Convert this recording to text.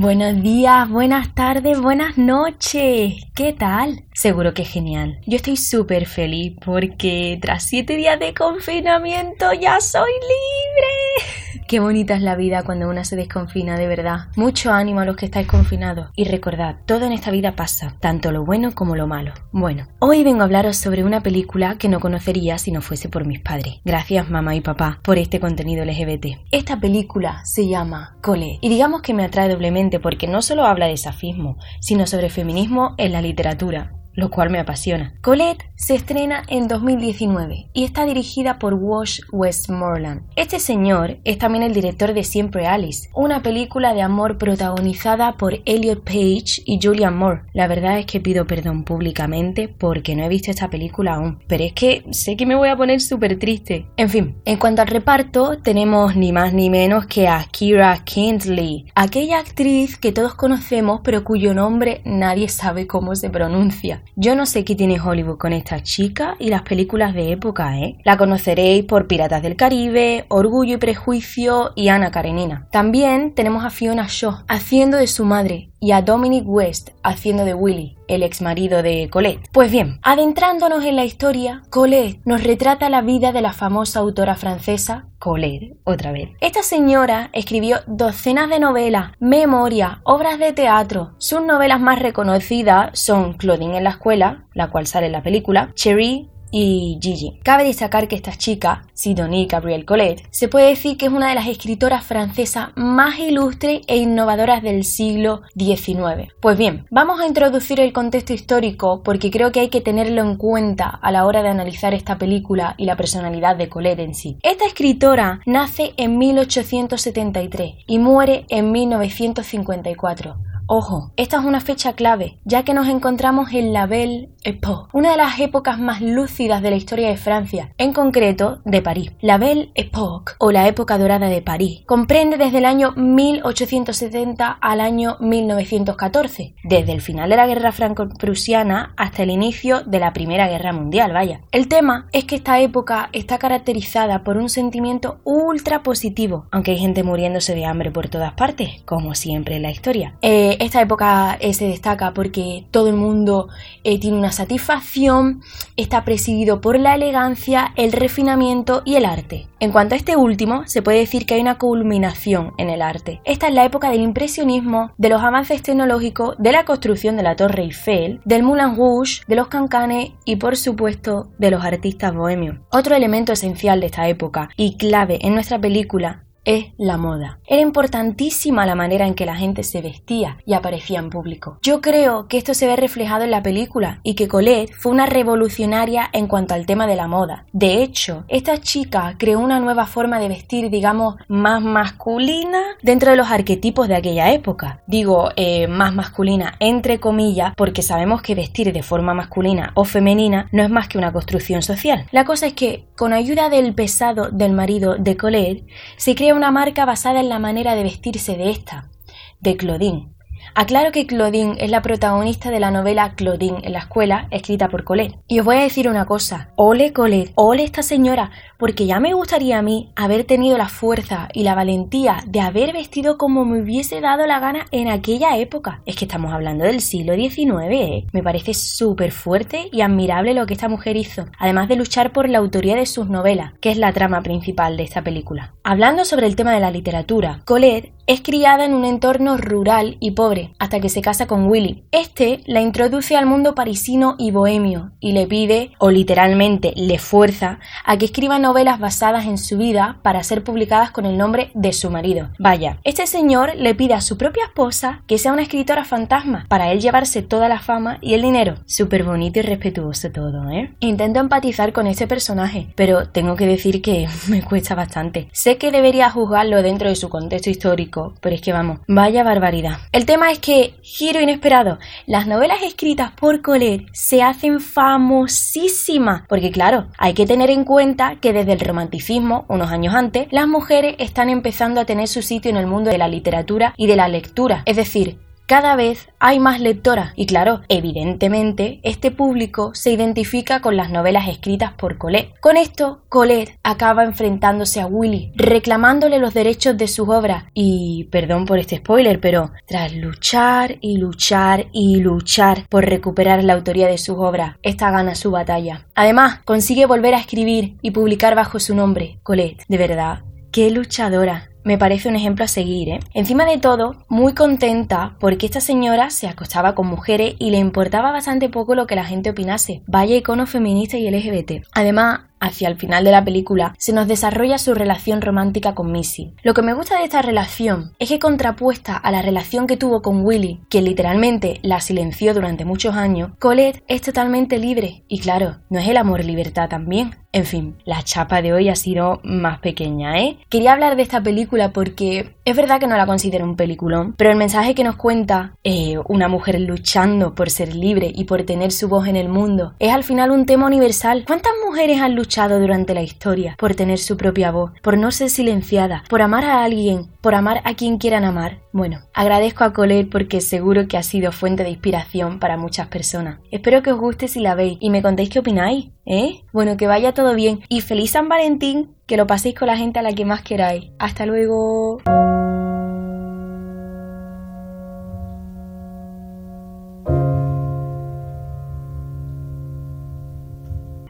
Buenos días, buenas tardes, buenas noches. ¿Qué tal? Seguro que genial. Yo estoy súper feliz porque tras siete días de confinamiento ya soy libre. Qué bonita es la vida cuando una se desconfina de verdad. Mucho ánimo a los que estáis confinados. Y recordad, todo en esta vida pasa, tanto lo bueno como lo malo. Bueno, hoy vengo a hablaros sobre una película que no conocería si no fuese por mis padres. Gracias mamá y papá por este contenido LGBT. Esta película se llama Cole y digamos que me atrae doblemente porque no solo habla de safismo, sino sobre feminismo en la literatura lo cual me apasiona. Colette se estrena en 2019 y está dirigida por Wash Westmoreland. Este señor es también el director de Siempre Alice, una película de amor protagonizada por Elliot Page y Julian Moore. La verdad es que pido perdón públicamente porque no he visto esta película aún, pero es que sé que me voy a poner súper triste. En fin, en cuanto al reparto, tenemos ni más ni menos que a Kira Kindley, aquella actriz que todos conocemos pero cuyo nombre nadie sabe cómo se pronuncia. Yo no sé qué tiene Hollywood con esta chica y las películas de época, ¿eh? La conoceréis por Piratas del Caribe, Orgullo y Prejuicio y Ana Karenina. También tenemos a Fiona Shaw haciendo de su madre y a Dominic West haciendo de Willy, el ex marido de Colette. Pues bien, adentrándonos en la historia, Colette nos retrata la vida de la famosa autora francesa Colette, otra vez. Esta señora escribió docenas de novelas, memorias, obras de teatro. Sus novelas más reconocidas son Claudine en la escuela, la cual sale en la película, Cherry, y Gigi. Cabe destacar que esta chica, Sidonie Gabrielle Colette, se puede decir que es una de las escritoras francesas más ilustres e innovadoras del siglo XIX. Pues bien, vamos a introducir el contexto histórico porque creo que hay que tenerlo en cuenta a la hora de analizar esta película y la personalidad de Colette en sí. Esta escritora nace en 1873 y muere en 1954 Ojo, esta es una fecha clave, ya que nos encontramos en la Belle Époque, una de las épocas más lúcidas de la historia de Francia, en concreto de París. La Belle Époque, o la época dorada de París, comprende desde el año 1870 al año 1914, desde el final de la Guerra Franco-Prusiana hasta el inicio de la Primera Guerra Mundial, vaya. El tema es que esta época está caracterizada por un sentimiento ultra positivo, aunque hay gente muriéndose de hambre por todas partes, como siempre en la historia. Eh, esta época eh, se destaca porque todo el mundo eh, tiene una satisfacción, está presidido por la elegancia, el refinamiento y el arte. En cuanto a este último, se puede decir que hay una culminación en el arte. Esta es la época del impresionismo, de los avances tecnológicos, de la construcción de la Torre Eiffel, del Moulin Rouge, de los cancanes y por supuesto de los artistas bohemios. Otro elemento esencial de esta época y clave en nuestra película es la moda. Era importantísima la manera en que la gente se vestía y aparecía en público. Yo creo que esto se ve reflejado en la película y que Colette fue una revolucionaria en cuanto al tema de la moda. De hecho, esta chica creó una nueva forma de vestir, digamos, más masculina dentro de los arquetipos de aquella época. Digo, eh, más masculina entre comillas, porque sabemos que vestir de forma masculina o femenina no es más que una construcción social. La cosa es que, con ayuda del pesado del marido de Colette, se crea una marca basada en la manera de vestirse de esta, de Claudine. Aclaro que Claudine es la protagonista de la novela Claudine en la escuela, escrita por Colette. Y os voy a decir una cosa, ole Colette, ole esta señora, porque ya me gustaría a mí haber tenido la fuerza y la valentía de haber vestido como me hubiese dado la gana en aquella época. Es que estamos hablando del siglo XIX, ¿eh? Me parece súper fuerte y admirable lo que esta mujer hizo, además de luchar por la autoría de sus novelas, que es la trama principal de esta película. Hablando sobre el tema de la literatura, Colette es criada en un entorno rural y pobre, hasta que se casa con Willy. Este la introduce al mundo parisino y bohemio, y le pide, o literalmente le fuerza, a que escriba novelas basadas en su vida para ser publicadas con el nombre de su marido. Vaya, este señor le pide a su propia esposa que sea una escritora fantasma, para él llevarse toda la fama y el dinero. Súper bonito y respetuoso todo, ¿eh? Intento empatizar con ese personaje, pero tengo que decir que me cuesta bastante. Sé que debería juzgarlo dentro de su contexto histórico pero es que vamos, vaya barbaridad. El tema es que, giro inesperado, las novelas escritas por Colette se hacen famosísimas, porque claro, hay que tener en cuenta que desde el romanticismo, unos años antes, las mujeres están empezando a tener su sitio en el mundo de la literatura y de la lectura, es decir, cada vez hay más lectoras y claro, evidentemente este público se identifica con las novelas escritas por Colette. Con esto, Colette acaba enfrentándose a Willy, reclamándole los derechos de sus obras y, perdón por este spoiler, pero tras luchar y luchar y luchar por recuperar la autoría de sus obras, esta gana su batalla. Además, consigue volver a escribir y publicar bajo su nombre, Colette. De verdad, qué luchadora me parece un ejemplo a seguir. ¿eh? Encima de todo, muy contenta porque esta señora se acostaba con mujeres y le importaba bastante poco lo que la gente opinase. Vaya icono feminista y LGBT. Además, hacia el final de la película, se nos desarrolla su relación romántica con Missy. Lo que me gusta de esta relación es que contrapuesta a la relación que tuvo con Willy, que literalmente la silenció durante muchos años, Colette es totalmente libre. Y claro, ¿no es el amor libertad también? En fin, la chapa de hoy ha sido más pequeña, ¿eh? Quería hablar de esta película porque es verdad que no la considero un peliculón, pero el mensaje que nos cuenta eh, una mujer luchando por ser libre y por tener su voz en el mundo es al final un tema universal. ¿Cuántas mujeres han luchado durante la historia por tener su propia voz, por no ser silenciada, por amar a alguien, por amar a quien quieran amar. Bueno, agradezco a Colette porque seguro que ha sido fuente de inspiración para muchas personas. Espero que os guste si la veis y me contéis qué opináis, ¿eh? Bueno, que vaya todo bien y feliz San Valentín, que lo paséis con la gente a la que más queráis. Hasta luego.